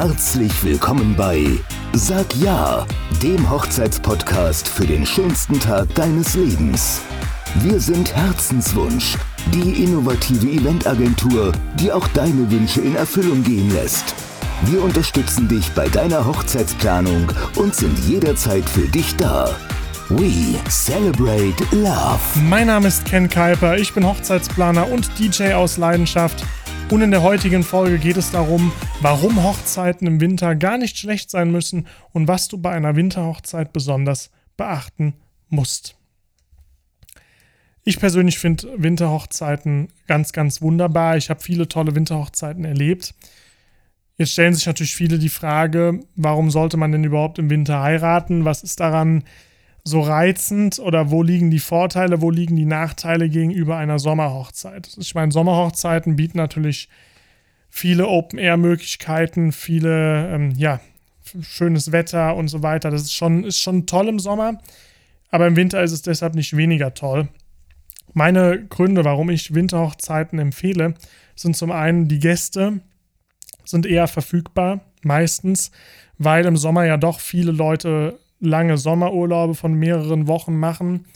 Herzlich willkommen bei Sag Ja, dem Hochzeitspodcast für den schönsten Tag deines Lebens. Wir sind Herzenswunsch, die innovative Eventagentur, die auch deine Wünsche in Erfüllung gehen lässt. Wir unterstützen dich bei deiner Hochzeitsplanung und sind jederzeit für dich da. We celebrate love. Mein Name ist Ken Kuiper, ich bin Hochzeitsplaner und DJ aus Leidenschaft. Und in der heutigen Folge geht es darum, warum Hochzeiten im Winter gar nicht schlecht sein müssen und was du bei einer Winterhochzeit besonders beachten musst. Ich persönlich finde Winterhochzeiten ganz, ganz wunderbar. Ich habe viele tolle Winterhochzeiten erlebt. Jetzt stellen sich natürlich viele die Frage, warum sollte man denn überhaupt im Winter heiraten? Was ist daran so reizend oder wo liegen die Vorteile, wo liegen die Nachteile gegenüber einer Sommerhochzeit? Ich meine, Sommerhochzeiten bieten natürlich viele Open-Air-Möglichkeiten, viele, ähm, ja, schönes Wetter und so weiter. Das ist schon, ist schon toll im Sommer, aber im Winter ist es deshalb nicht weniger toll. Meine Gründe, warum ich Winterhochzeiten empfehle, sind zum einen die Gäste sind eher verfügbar, meistens, weil im Sommer ja doch viele Leute lange Sommerurlaube von mehreren Wochen machen,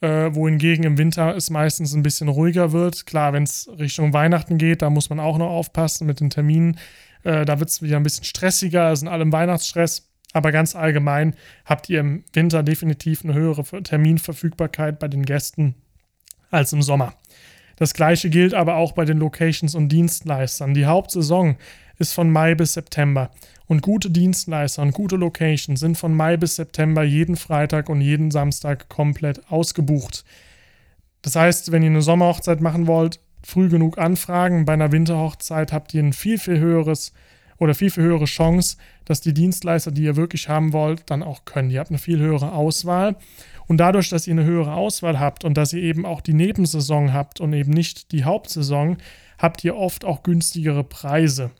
äh, wohingegen im Winter es meistens ein bisschen ruhiger wird. Klar, wenn es Richtung Weihnachten geht, da muss man auch noch aufpassen mit den Terminen. Äh, da wird es wieder ein bisschen stressiger, sind alle im Weihnachtsstress. Aber ganz allgemein habt ihr im Winter definitiv eine höhere Terminverfügbarkeit bei den Gästen als im Sommer. Das gleiche gilt aber auch bei den Locations und Dienstleistern. Die Hauptsaison ist von Mai bis September. Und gute Dienstleister und gute Locations sind von Mai bis September jeden Freitag und jeden Samstag komplett ausgebucht. Das heißt, wenn ihr eine Sommerhochzeit machen wollt, früh genug anfragen. Bei einer Winterhochzeit habt ihr ein viel, viel höheres oder viel, viel höhere Chance, dass die Dienstleister, die ihr wirklich haben wollt, dann auch können. Ihr habt eine viel höhere Auswahl. Und dadurch, dass ihr eine höhere Auswahl habt und dass ihr eben auch die Nebensaison habt und eben nicht die Hauptsaison, habt ihr oft auch günstigere Preise.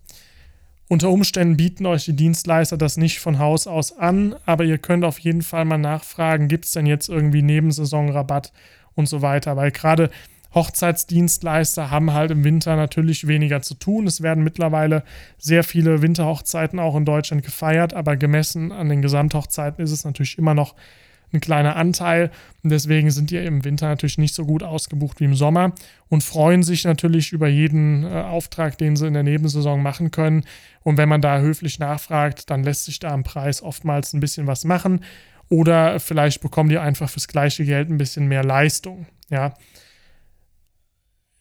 Unter Umständen bieten euch die Dienstleister das nicht von Haus aus an, aber ihr könnt auf jeden Fall mal nachfragen, gibt es denn jetzt irgendwie Nebensaisonrabatt und so weiter, weil gerade Hochzeitsdienstleister haben halt im Winter natürlich weniger zu tun. Es werden mittlerweile sehr viele Winterhochzeiten auch in Deutschland gefeiert, aber gemessen an den Gesamthochzeiten ist es natürlich immer noch ein kleiner Anteil. Und deswegen sind die im Winter natürlich nicht so gut ausgebucht wie im Sommer und freuen sich natürlich über jeden äh, Auftrag, den sie in der Nebensaison machen können. Und wenn man da höflich nachfragt, dann lässt sich da am Preis oftmals ein bisschen was machen. Oder vielleicht bekommen die einfach fürs gleiche Geld ein bisschen mehr Leistung. Ja.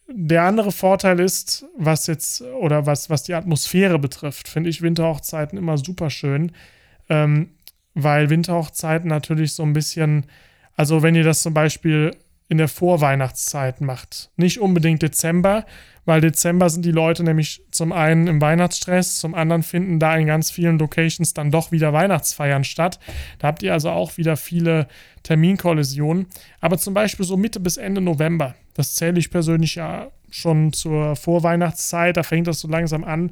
Der andere Vorteil ist, was jetzt oder was, was die Atmosphäre betrifft, finde ich Winterhochzeiten immer super schön. Ähm, weil Winterhochzeiten natürlich so ein bisschen, also wenn ihr das zum Beispiel in der Vorweihnachtszeit macht, nicht unbedingt Dezember, weil Dezember sind die Leute nämlich zum einen im Weihnachtsstress, zum anderen finden da in ganz vielen Locations dann doch wieder Weihnachtsfeiern statt. Da habt ihr also auch wieder viele Terminkollisionen. Aber zum Beispiel so Mitte bis Ende November, das zähle ich persönlich ja schon zur Vorweihnachtszeit, da fängt das so langsam an,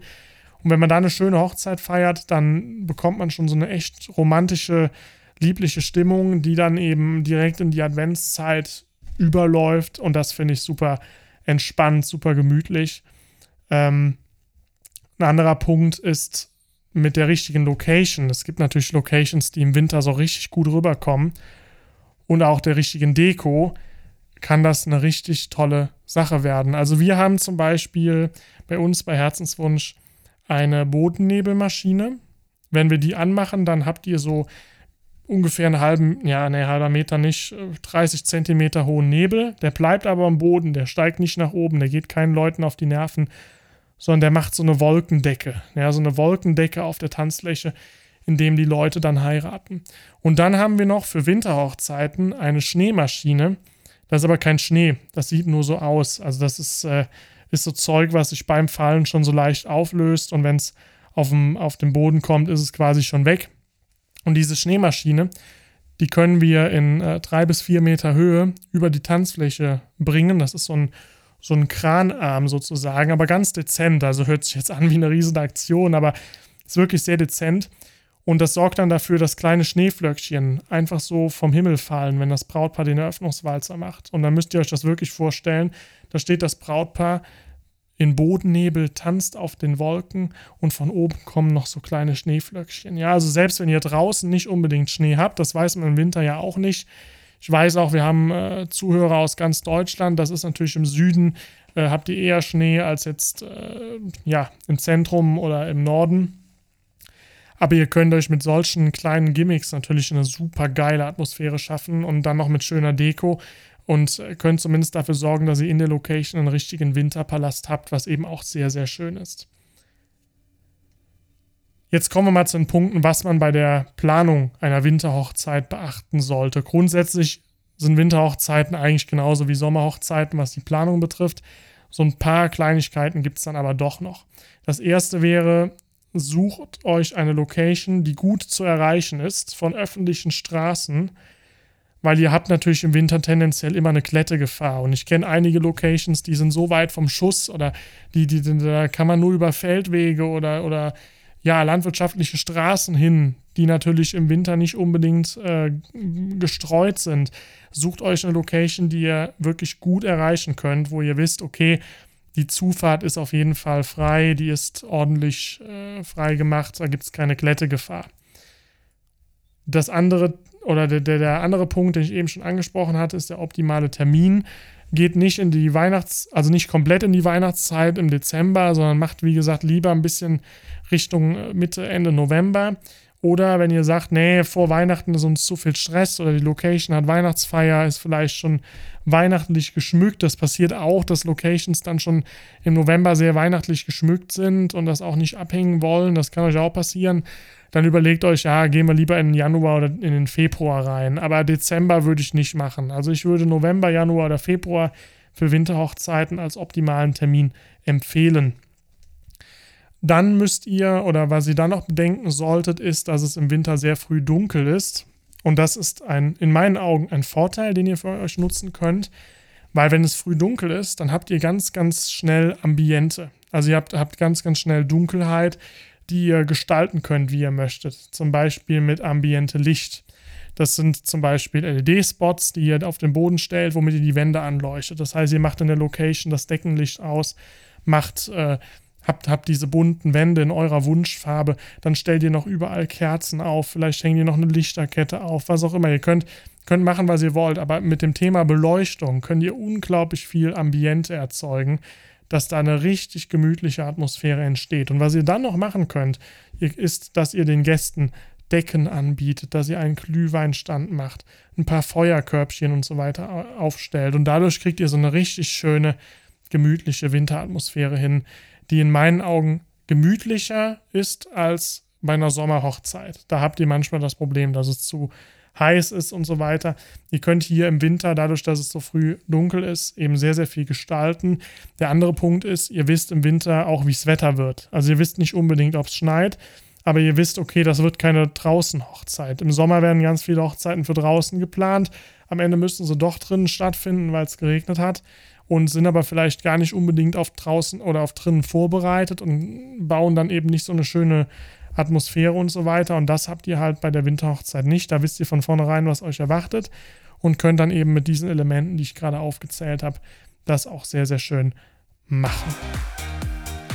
und wenn man da eine schöne Hochzeit feiert, dann bekommt man schon so eine echt romantische, liebliche Stimmung, die dann eben direkt in die Adventszeit überläuft. Und das finde ich super entspannt, super gemütlich. Ähm, ein anderer Punkt ist mit der richtigen Location. Es gibt natürlich Locations, die im Winter so richtig gut rüberkommen. Und auch der richtigen Deko kann das eine richtig tolle Sache werden. Also wir haben zum Beispiel bei uns bei Herzenswunsch eine Bodennebelmaschine. Wenn wir die anmachen, dann habt ihr so ungefähr einen halben, ja, ne, halber Meter nicht, 30 äh, Zentimeter hohen Nebel. Der bleibt aber am Boden, der steigt nicht nach oben, der geht keinen Leuten auf die Nerven, sondern der macht so eine Wolkendecke. Ja, so eine Wolkendecke auf der Tanzfläche, in dem die Leute dann heiraten. Und dann haben wir noch für Winterhochzeiten eine Schneemaschine. Das ist aber kein Schnee, das sieht nur so aus. Also das ist äh, ist so Zeug, was sich beim Fallen schon so leicht auflöst und wenn es auf den Boden kommt, ist es quasi schon weg. Und diese Schneemaschine, die können wir in äh, drei bis vier Meter Höhe über die Tanzfläche bringen. Das ist so ein, so ein Kranarm sozusagen, aber ganz dezent. Also hört sich jetzt an wie eine riesige Aktion, aber ist wirklich sehr dezent. Und das sorgt dann dafür, dass kleine Schneeflöckchen einfach so vom Himmel fallen, wenn das Brautpaar den Eröffnungswalzer macht. Und dann müsst ihr euch das wirklich vorstellen. Da steht das Brautpaar in Bodennebel, tanzt auf den Wolken und von oben kommen noch so kleine Schneeflöckchen. Ja, also selbst wenn ihr draußen nicht unbedingt Schnee habt, das weiß man im Winter ja auch nicht. Ich weiß auch, wir haben äh, Zuhörer aus ganz Deutschland. Das ist natürlich im Süden, äh, habt ihr eher Schnee als jetzt äh, ja, im Zentrum oder im Norden. Aber ihr könnt euch mit solchen kleinen Gimmicks natürlich eine super geile Atmosphäre schaffen und dann noch mit schöner Deko und könnt zumindest dafür sorgen, dass ihr in der Location einen richtigen Winterpalast habt, was eben auch sehr, sehr schön ist. Jetzt kommen wir mal zu den Punkten, was man bei der Planung einer Winterhochzeit beachten sollte. Grundsätzlich sind Winterhochzeiten eigentlich genauso wie Sommerhochzeiten, was die Planung betrifft. So ein paar Kleinigkeiten gibt es dann aber doch noch. Das erste wäre, sucht euch eine Location, die gut zu erreichen ist von öffentlichen Straßen weil ihr habt natürlich im Winter tendenziell immer eine Klettegefahr. Und ich kenne einige Locations, die sind so weit vom Schuss oder die, die, da kann man nur über Feldwege oder, oder ja, landwirtschaftliche Straßen hin, die natürlich im Winter nicht unbedingt äh, gestreut sind. Sucht euch eine Location, die ihr wirklich gut erreichen könnt, wo ihr wisst, okay, die Zufahrt ist auf jeden Fall frei, die ist ordentlich äh, frei gemacht, da gibt es keine Klettegefahr. Das andere oder der, der, der andere Punkt, den ich eben schon angesprochen hatte, ist der optimale Termin. Geht nicht in die Weihnachts-, also nicht komplett in die Weihnachtszeit im Dezember, sondern macht, wie gesagt, lieber ein bisschen Richtung äh, Mitte, Ende November. Oder wenn ihr sagt, nee, vor Weihnachten ist uns zu viel Stress oder die Location hat Weihnachtsfeier, ist vielleicht schon weihnachtlich geschmückt. Das passiert auch, dass Locations dann schon im November sehr weihnachtlich geschmückt sind und das auch nicht abhängen wollen. Das kann euch auch passieren dann überlegt euch, ja, gehen wir lieber in den Januar oder in den Februar rein. Aber Dezember würde ich nicht machen. Also ich würde November, Januar oder Februar für Winterhochzeiten als optimalen Termin empfehlen. Dann müsst ihr, oder was ihr dann noch bedenken solltet, ist, dass es im Winter sehr früh dunkel ist. Und das ist ein, in meinen Augen ein Vorteil, den ihr für euch nutzen könnt. Weil wenn es früh dunkel ist, dann habt ihr ganz, ganz schnell Ambiente. Also ihr habt, habt ganz, ganz schnell Dunkelheit die ihr gestalten könnt, wie ihr möchtet. Zum Beispiel mit ambiente Licht. Das sind zum Beispiel LED-Spots, die ihr auf den Boden stellt, womit ihr die Wände anleuchtet. Das heißt, ihr macht in der Location das Deckenlicht aus, macht, äh, habt, habt diese bunten Wände in eurer Wunschfarbe, dann stellt ihr noch überall Kerzen auf, vielleicht hängt ihr noch eine Lichterkette auf, was auch immer. Ihr könnt, könnt machen, was ihr wollt, aber mit dem Thema Beleuchtung könnt ihr unglaublich viel Ambiente erzeugen dass da eine richtig gemütliche Atmosphäre entsteht. Und was ihr dann noch machen könnt, ist, dass ihr den Gästen Decken anbietet, dass ihr einen Glühweinstand macht, ein paar Feuerkörbchen und so weiter aufstellt. Und dadurch kriegt ihr so eine richtig schöne, gemütliche Winteratmosphäre hin, die in meinen Augen gemütlicher ist als bei einer Sommerhochzeit. Da habt ihr manchmal das Problem, dass es zu heiß ist und so weiter. Ihr könnt hier im Winter, dadurch, dass es so früh dunkel ist, eben sehr, sehr viel gestalten. Der andere Punkt ist, ihr wisst im Winter auch, wie es Wetter wird. Also ihr wisst nicht unbedingt, ob es schneit, aber ihr wisst, okay, das wird keine Draußen-Hochzeit. Im Sommer werden ganz viele Hochzeiten für draußen geplant. Am Ende müssten sie doch drinnen stattfinden, weil es geregnet hat und sind aber vielleicht gar nicht unbedingt auf draußen oder auf drinnen vorbereitet und bauen dann eben nicht so eine schöne Atmosphäre und so weiter. Und das habt ihr halt bei der Winterhochzeit nicht. Da wisst ihr von vornherein, was euch erwartet und könnt dann eben mit diesen Elementen, die ich gerade aufgezählt habe, das auch sehr, sehr schön machen.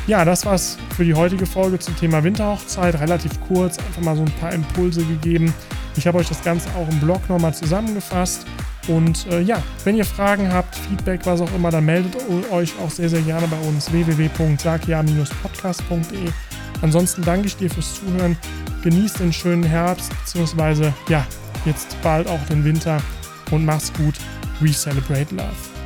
Ja, das war's für die heutige Folge zum Thema Winterhochzeit. Relativ kurz, einfach mal so ein paar Impulse gegeben. Ich habe euch das Ganze auch im Blog nochmal zusammengefasst. Und äh, ja, wenn ihr Fragen habt, Feedback, was auch immer, dann meldet euch auch sehr, sehr gerne bei uns www.sakia-podcast.de. Ansonsten danke ich dir fürs Zuhören. Genieß den schönen Herbst, beziehungsweise ja, jetzt bald auch den Winter und mach's gut. We celebrate love.